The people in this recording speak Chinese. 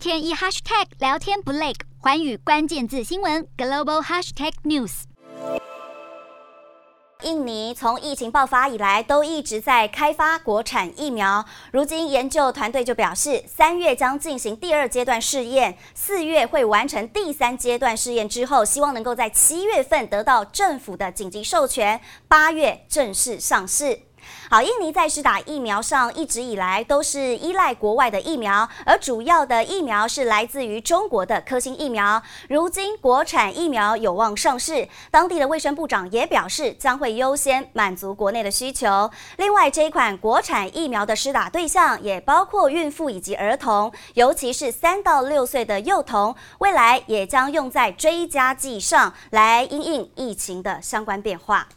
天一 hashtag 聊天不累，寰宇关键字新闻 global hashtag news。印尼从疫情爆发以来都一直在开发国产疫苗，如今研究团队就表示，三月将进行第二阶段试验，四月会完成第三阶段试验之后，希望能够在七月份得到政府的紧急授权，八月正式上市。好，印尼在施打疫苗上一直以来都是依赖国外的疫苗，而主要的疫苗是来自于中国的科兴疫苗。如今国产疫苗有望上市，当地的卫生部长也表示将会优先满足国内的需求。另外，这一款国产疫苗的施打对象也包括孕妇以及儿童，尤其是三到六岁的幼童，未来也将用在追加剂上来因应疫情的相关变化。